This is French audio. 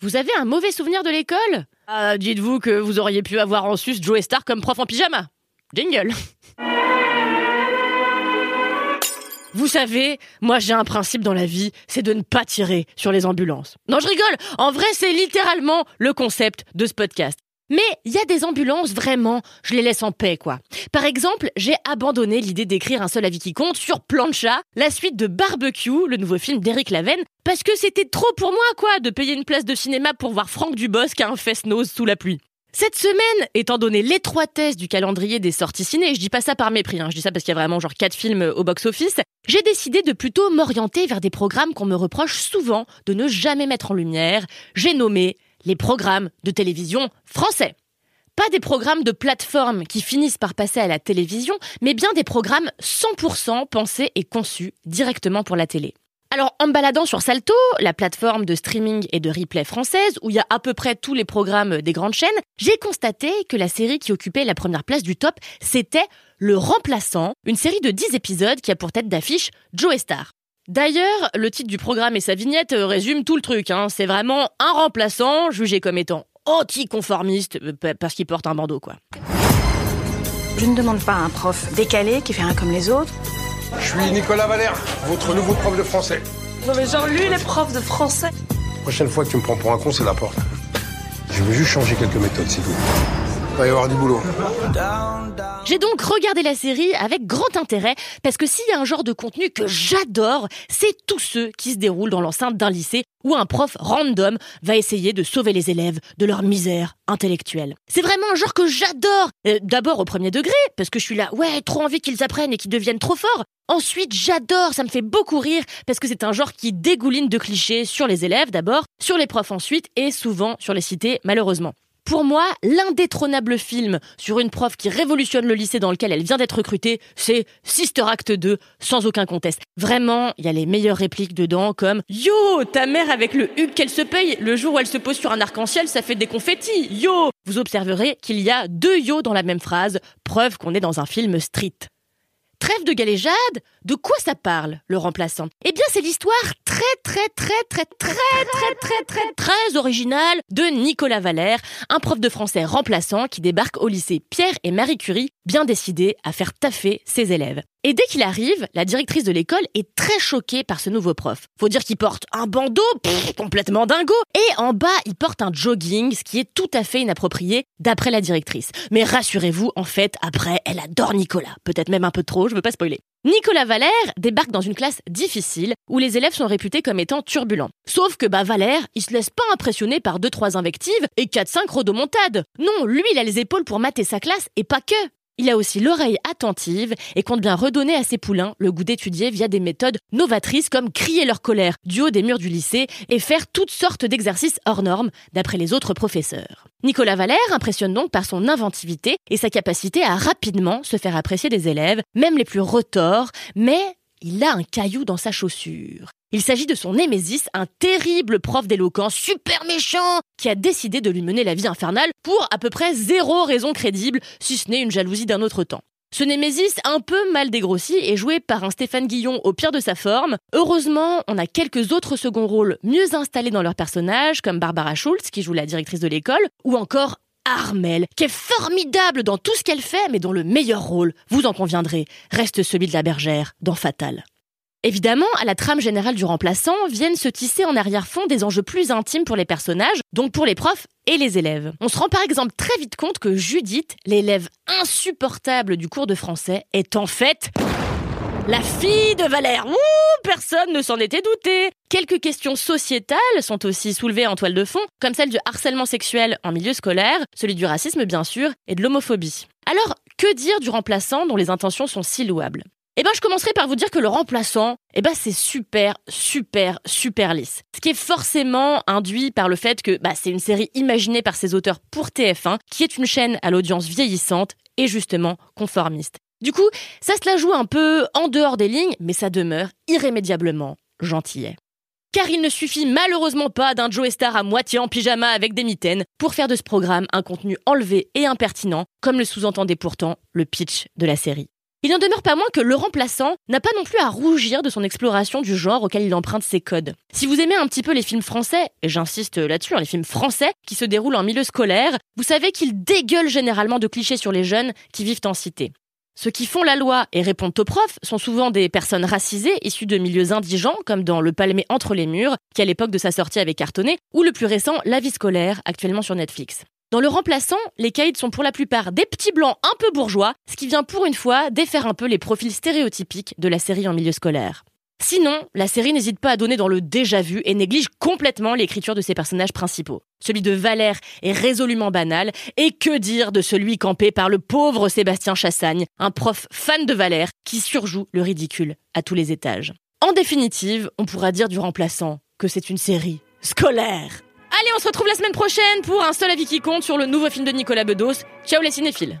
Vous avez un mauvais souvenir de l'école? Ah, Dites-vous que vous auriez pu avoir en sus Joe Star comme prof en pyjama. Jingle. Vous savez, moi j'ai un principe dans la vie, c'est de ne pas tirer sur les ambulances. Non, je rigole. En vrai, c'est littéralement le concept de ce podcast. Mais il y a des ambulances, vraiment, je les laisse en paix, quoi. Par exemple, j'ai abandonné l'idée d'écrire un seul avis qui compte sur Plancha, la suite de Barbecue, le nouveau film d'Éric Lavenne, parce que c'était trop pour moi, quoi, de payer une place de cinéma pour voir Franck Dubosc a un fest-nose sous la pluie. Cette semaine, étant donné l'étroitesse du calendrier des sorties ciné, je dis pas ça par mépris, hein, je dis ça parce qu'il y a vraiment genre quatre films au box-office, j'ai décidé de plutôt m'orienter vers des programmes qu'on me reproche souvent de ne jamais mettre en lumière. J'ai nommé les programmes de télévision français. Pas des programmes de plateforme qui finissent par passer à la télévision, mais bien des programmes 100% pensés et conçus directement pour la télé. Alors, en me baladant sur Salto, la plateforme de streaming et de replay française, où il y a à peu près tous les programmes des grandes chaînes, j'ai constaté que la série qui occupait la première place du top, c'était Le Remplaçant, une série de 10 épisodes qui a pour tête d'affiche Joe Star. D'ailleurs, le titre du programme et sa vignette euh, résument tout le truc. Hein. C'est vraiment un remplaçant jugé comme étant anticonformiste euh, parce qu'il porte un bandeau, quoi. Je ne demande pas un prof décalé qui fait rien comme les autres. Je suis Nicolas Valère, votre nouveau prof de français. Non mais genre lui, les profs de français. Prochaine fois que tu me prends pour un con, c'est la porte. Je veux juste changer quelques méthodes, c'est tout. Va y avoir du boulot. J'ai donc regardé la série avec grand intérêt parce que s'il y a un genre de contenu que j'adore, c'est tous ceux qui se déroulent dans l'enceinte d'un lycée où un prof random va essayer de sauver les élèves de leur misère intellectuelle. C'est vraiment un genre que j'adore. Euh, D'abord au premier degré parce que je suis là, ouais, trop envie qu'ils apprennent et qu'ils deviennent trop forts. Ensuite, j'adore, ça me fait beaucoup rire parce que c'est un genre qui dégouline de clichés sur les élèves d'abord, sur les profs ensuite et souvent sur les cités malheureusement. Pour moi, l'indétrônable film sur une prof qui révolutionne le lycée dans lequel elle vient d'être recrutée, c'est Sister Act 2, sans aucun conteste. Vraiment, il y a les meilleures répliques dedans, comme Yo, ta mère avec le huc qu'elle se paye, le jour où elle se pose sur un arc-en-ciel, ça fait des confettis. Yo Vous observerez qu'il y a deux yo dans la même phrase, preuve qu'on est dans un film street. Trêve de galéjade De quoi ça parle, le remplaçant? Eh bien, c'est l'histoire très, très, très, très, très, très, très, très, très originale de Nicolas Valère, un prof de français remplaçant qui débarque au lycée Pierre et Marie Curie, bien décidé à faire taffer ses élèves. Et dès qu'il arrive, la directrice de l'école est très choquée par ce nouveau prof. Faut dire qu'il porte un bandeau, complètement dingo, et en bas, il porte un jogging, ce qui est tout à fait inapproprié d'après la directrice. Mais rassurez-vous, en fait, après, elle adore Nicolas. Peut-être même un peu trop, je veux pas spoiler. Nicolas Valère débarque dans une classe difficile où les élèves sont réputés comme étant turbulents. Sauf que bah Valère, il se laisse pas impressionner par 2-3 invectives et 4-5 rodomontades. Non, lui il a les épaules pour mater sa classe et pas que. Il a aussi l'oreille attentive et compte bien redonner à ses poulains le goût d'étudier via des méthodes novatrices comme crier leur colère du haut des murs du lycée et faire toutes sortes d'exercices hors normes d'après les autres professeurs. Nicolas Valère impressionne donc par son inventivité et sa capacité à rapidement se faire apprécier des élèves, même les plus retors, mais il a un caillou dans sa chaussure. Il s'agit de son némésis, un terrible prof d'éloquence super méchant, qui a décidé de lui mener la vie infernale pour à peu près zéro raison crédible, si ce n'est une jalousie d'un autre temps. Ce Némésis, un peu mal dégrossi, est joué par un Stéphane Guillon au pire de sa forme. Heureusement, on a quelques autres seconds rôles mieux installés dans leurs personnages, comme Barbara Schultz, qui joue la directrice de l'école, ou encore Armel, qui est formidable dans tout ce qu'elle fait, mais dont le meilleur rôle, vous en conviendrez, reste celui de la bergère dans Fatal. Évidemment, à la trame générale du remplaçant viennent se tisser en arrière-fond des enjeux plus intimes pour les personnages, donc pour les profs et les élèves. On se rend par exemple très vite compte que Judith, l'élève insupportable du cours de français, est en fait la fille de Valère. Personne ne s'en était douté. Quelques questions sociétales sont aussi soulevées en toile de fond, comme celle du harcèlement sexuel en milieu scolaire, celui du racisme bien sûr, et de l'homophobie. Alors, que dire du remplaçant dont les intentions sont si louables? Eh ben, je commencerai par vous dire que le remplaçant, eh ben, c'est super, super, super lisse. Ce qui est forcément induit par le fait que bah, c'est une série imaginée par ses auteurs pour TF1, qui est une chaîne à l'audience vieillissante et justement conformiste. Du coup, ça se la joue un peu en dehors des lignes, mais ça demeure irrémédiablement gentillet. Car il ne suffit malheureusement pas d'un Joe Star à moitié en pyjama avec des mitaines pour faire de ce programme un contenu enlevé et impertinent, comme le sous-entendait pourtant le pitch de la série. Il n'en demeure pas moins que le remplaçant n'a pas non plus à rougir de son exploration du genre auquel il emprunte ses codes. Si vous aimez un petit peu les films français, et j'insiste là-dessus, hein, les films français qui se déroulent en milieu scolaire, vous savez qu'ils dégueulent généralement de clichés sur les jeunes qui vivent en cité. Ceux qui font la loi et répondent aux profs sont souvent des personnes racisées issues de milieux indigents, comme dans Le Palmé entre les murs, qui à l'époque de sa sortie avait cartonné, ou le plus récent, La vie scolaire, actuellement sur Netflix. Dans le remplaçant, les caïds sont pour la plupart des petits blancs un peu bourgeois, ce qui vient pour une fois défaire un peu les profils stéréotypiques de la série en milieu scolaire. Sinon, la série n'hésite pas à donner dans le déjà vu et néglige complètement l'écriture de ses personnages principaux. Celui de Valère est résolument banal, et que dire de celui campé par le pauvre Sébastien Chassagne, un prof fan de Valère qui surjoue le ridicule à tous les étages. En définitive, on pourra dire du remplaçant que c'est une série scolaire. Allez, on se retrouve la semaine prochaine pour un seul avis qui compte sur le nouveau film de Nicolas Bedos. Ciao les cinéphiles